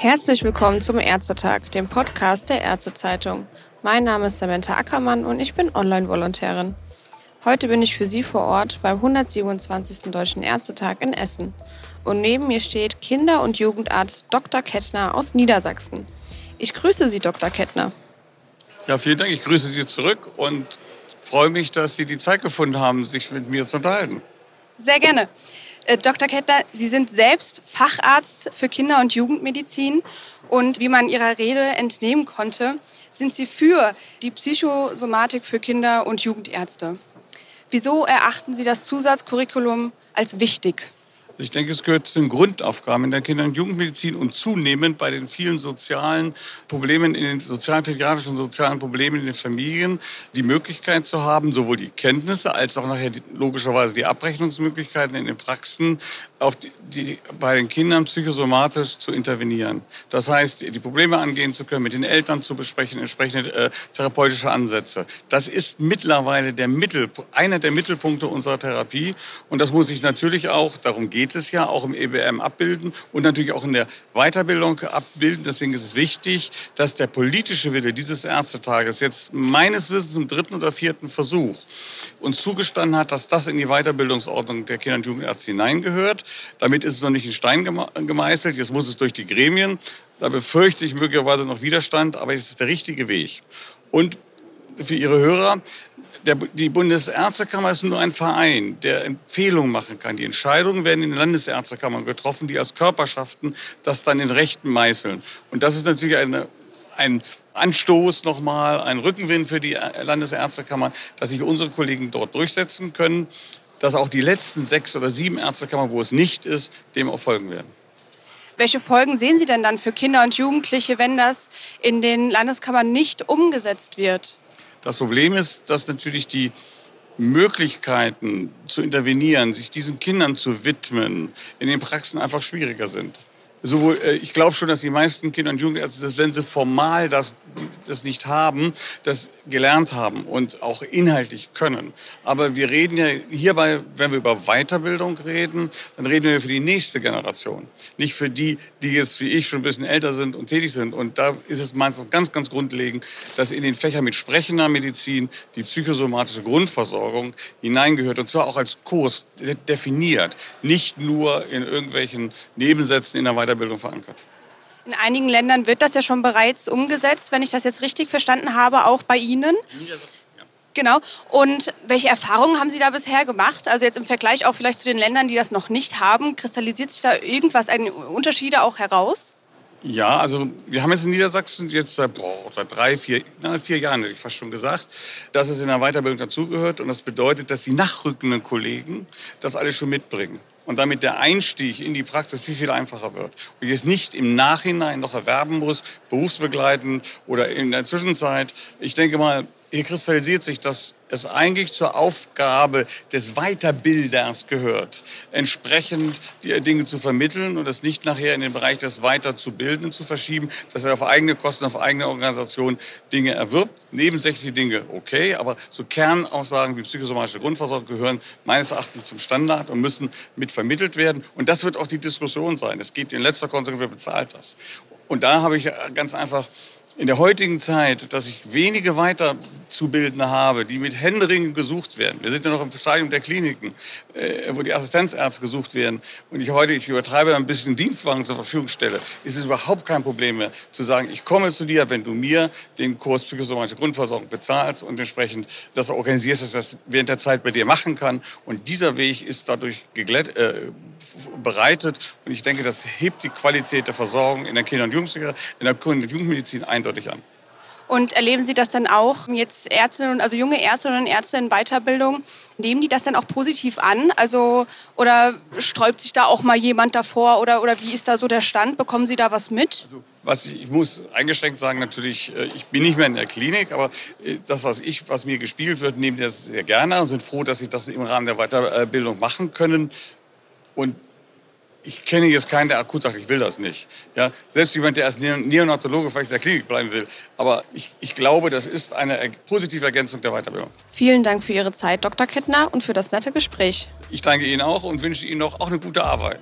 Herzlich willkommen zum Ärztetag, dem Podcast der Ärztezeitung. Mein Name ist Samantha Ackermann und ich bin Online-Volontärin. Heute bin ich für Sie vor Ort beim 127. Deutschen Ärztetag in Essen. Und neben mir steht Kinder- und Jugendarzt Dr. Kettner aus Niedersachsen. Ich grüße Sie, Dr. Kettner. Ja, vielen Dank. Ich grüße Sie zurück und freue mich, dass Sie die Zeit gefunden haben, sich mit mir zu unterhalten. Sehr gerne. Äh, Dr. Kettner, Sie sind selbst Facharzt für Kinder- und Jugendmedizin und wie man Ihrer Rede entnehmen konnte, sind Sie für die Psychosomatik für Kinder- und Jugendärzte. Wieso erachten Sie das Zusatzcurriculum als wichtig? Ich denke, es gehört zu den Grundaufgaben in der Kinder- und Jugendmedizin und zunehmend bei den vielen sozialen Problemen, in den sozialen, pädiatrischen sozialen Problemen in den Familien, die Möglichkeit zu haben, sowohl die Kenntnisse als auch nachher logischerweise die Abrechnungsmöglichkeiten in den Praxen auf die, die, bei den Kindern psychosomatisch zu intervenieren. Das heißt, die Probleme angehen zu können, mit den Eltern zu besprechen, entsprechende äh, therapeutische Ansätze. Das ist mittlerweile der Mittel, einer der Mittelpunkte unserer Therapie und das muss sich natürlich auch, darum geht geht es ja auch im EBM abbilden und natürlich auch in der Weiterbildung abbilden. Deswegen ist es wichtig, dass der politische Wille dieses Ärztetages jetzt meines Wissens im dritten oder vierten Versuch uns zugestanden hat, dass das in die Weiterbildungsordnung der Kinder- und Jugendärzte hineingehört. Damit ist es noch nicht in Stein gemeißelt. Jetzt muss es durch die Gremien. Da befürchte ich möglicherweise noch Widerstand, aber es ist der richtige Weg. Und für Ihre Hörer, der, die Bundesärztekammer ist nur ein Verein, der Empfehlungen machen kann. Die Entscheidungen werden in den Landesärztekammern getroffen, die als Körperschaften das dann in Rechten meißeln. Und das ist natürlich eine, ein Anstoß nochmal, ein Rückenwind für die Landesärztekammern, dass sich unsere Kollegen dort durchsetzen können, dass auch die letzten sechs oder sieben Ärztekammern, wo es nicht ist, dem auch folgen werden. Welche Folgen sehen Sie denn dann für Kinder und Jugendliche, wenn das in den Landeskammern nicht umgesetzt wird? Das Problem ist, dass natürlich die Möglichkeiten zu intervenieren, sich diesen Kindern zu widmen, in den Praxen einfach schwieriger sind sowohl, äh, ich glaube schon, dass die meisten Kinder- und Jugendärzte, wenn sie formal das, das nicht haben, das gelernt haben und auch inhaltlich können. Aber wir reden ja hierbei, wenn wir über Weiterbildung reden, dann reden wir für die nächste Generation. Nicht für die, die jetzt wie ich schon ein bisschen älter sind und tätig sind. Und da ist es meistens ganz, ganz grundlegend, dass in den Fächern mit sprechender Medizin die psychosomatische Grundversorgung hineingehört. Und zwar auch als Kurs definiert. Nicht nur in irgendwelchen Nebensätzen in der Weiterbildung Weiterbildung verankert. In einigen Ländern wird das ja schon bereits umgesetzt, wenn ich das jetzt richtig verstanden habe, auch bei Ihnen. Genau. Und welche Erfahrungen haben Sie da bisher gemacht? Also jetzt im Vergleich auch vielleicht zu den Ländern, die das noch nicht haben, kristallisiert sich da irgendwas, eine Unterschiede auch heraus? Ja, also wir haben jetzt in Niedersachsen jetzt seit, boah, seit drei, vier, na, vier Jahren, hätte ich fast schon gesagt, dass es in der Weiterbildung dazugehört. Und das bedeutet, dass die nachrückenden Kollegen das alles schon mitbringen und damit der Einstieg in die Praxis viel, viel einfacher wird. Und ich es nicht im Nachhinein noch erwerben muss, berufsbegleitend oder in der Zwischenzeit. Ich denke mal, hier kristallisiert sich, dass es eigentlich zur Aufgabe des Weiterbilders gehört, entsprechend die Dinge zu vermitteln und es nicht nachher in den Bereich des Weiterzubildenden zu verschieben, dass er auf eigene Kosten, auf eigene Organisation Dinge erwirbt. Nebensächliche Dinge okay, aber zu Kernaussagen wie psychosomatische Grundversorgung gehören meines Erachtens zum Standard und müssen mit vermittelt werden. Und das wird auch die Diskussion sein. Es geht in letzter Konsequenz, wer bezahlt das? Und da habe ich ganz einfach in der heutigen Zeit, dass ich wenige Weiterzubildende habe, die mit Händeringen gesucht werden. Wir sind ja noch im Stadium der Kliniken, äh, wo die Assistenzärzte gesucht werden. Und ich heute, ich übertreibe ein bisschen Dienstwagen zur Verfügung stelle, ist es überhaupt kein Problem mehr zu sagen, ich komme zu dir, wenn du mir den Kurs psychosomatische Grundversorgung bezahlst und entsprechend das organisierst, dass ich das während der Zeit bei dir machen kann. Und dieser Weg ist dadurch geglätt, äh, bereitet. Und ich denke, das hebt die Qualität der Versorgung in der Kinder- und Jugendpsychiatrie, in eindeutig an. Und erleben Sie das dann auch jetzt Ärztinnen, also junge Ärztinnen und Ärzte in Weiterbildung, nehmen die das dann auch positiv an? Also oder sträubt sich da auch mal jemand davor oder, oder wie ist da so der Stand? Bekommen Sie da was mit? Also, was ich, ich muss eingeschränkt sagen, natürlich, äh, ich bin nicht mehr in der Klinik, aber äh, das, was ich, was mir gespiegelt wird, nehmen die das sehr gerne und sind froh, dass sie das im Rahmen der Weiterbildung machen können. Und ich kenne jetzt keinen, der akut sagt, ich will das nicht. Ja, selbst jemand, der als Neonatologe vielleicht in der Klinik bleiben will. Aber ich, ich glaube, das ist eine positive Ergänzung der Weiterbildung. Vielen Dank für Ihre Zeit, Dr. Kettner, und für das nette Gespräch. Ich danke Ihnen auch und wünsche Ihnen noch auch eine gute Arbeit.